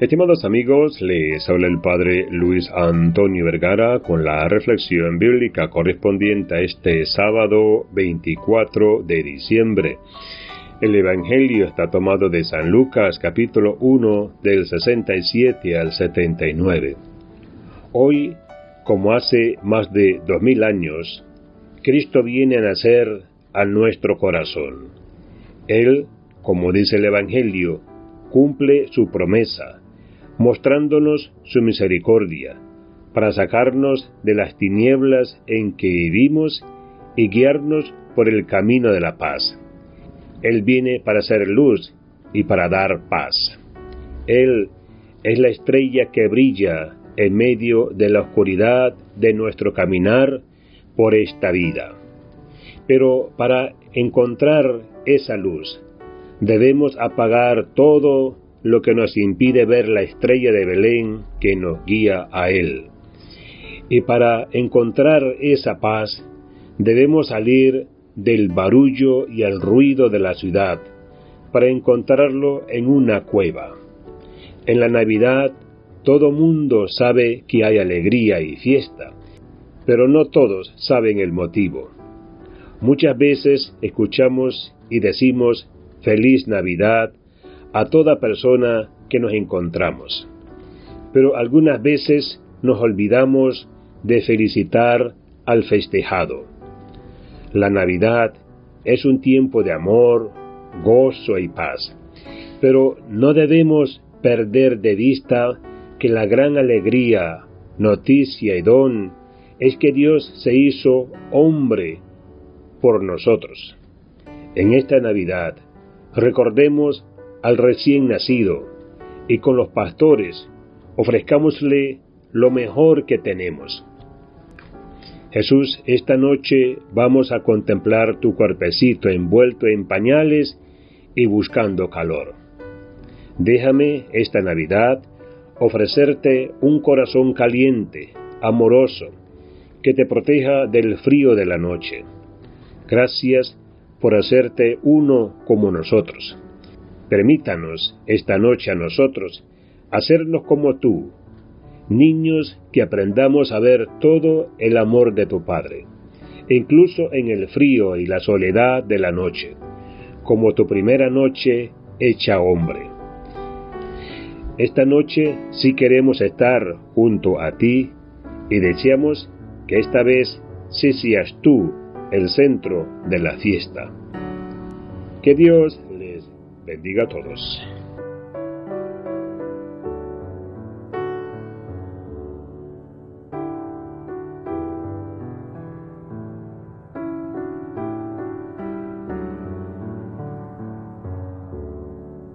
Estimados amigos, les habla el Padre Luis Antonio Vergara con la reflexión bíblica correspondiente a este sábado 24 de diciembre. El Evangelio está tomado de San Lucas capítulo 1 del 67 al 79. Hoy, como hace más de dos mil años, Cristo viene a nacer a nuestro corazón. Él, como dice el Evangelio, cumple su promesa mostrándonos su misericordia, para sacarnos de las tinieblas en que vivimos y guiarnos por el camino de la paz. Él viene para ser luz y para dar paz. Él es la estrella que brilla en medio de la oscuridad de nuestro caminar por esta vida. Pero para encontrar esa luz, debemos apagar todo lo que nos impide ver la estrella de Belén que nos guía a Él. Y para encontrar esa paz, debemos salir del barullo y el ruido de la ciudad, para encontrarlo en una cueva. En la Navidad, todo mundo sabe que hay alegría y fiesta, pero no todos saben el motivo. Muchas veces escuchamos y decimos Feliz Navidad a toda persona que nos encontramos. Pero algunas veces nos olvidamos de felicitar al festejado. La Navidad es un tiempo de amor, gozo y paz, pero no debemos perder de vista que la gran alegría, noticia y don es que Dios se hizo hombre por nosotros. En esta Navidad recordemos al recién nacido y con los pastores ofrezcámosle lo mejor que tenemos. Jesús, esta noche vamos a contemplar tu cuerpecito envuelto en pañales y buscando calor. Déjame esta Navidad ofrecerte un corazón caliente, amoroso, que te proteja del frío de la noche. Gracias por hacerte uno como nosotros. Permítanos esta noche a nosotros hacernos como tú, niños que aprendamos a ver todo el amor de tu Padre, incluso en el frío y la soledad de la noche, como tu primera noche hecha hombre. Esta noche sí queremos estar junto a ti y deseamos que esta vez sí seas tú el centro de la fiesta. Que Dios bendiga a todos.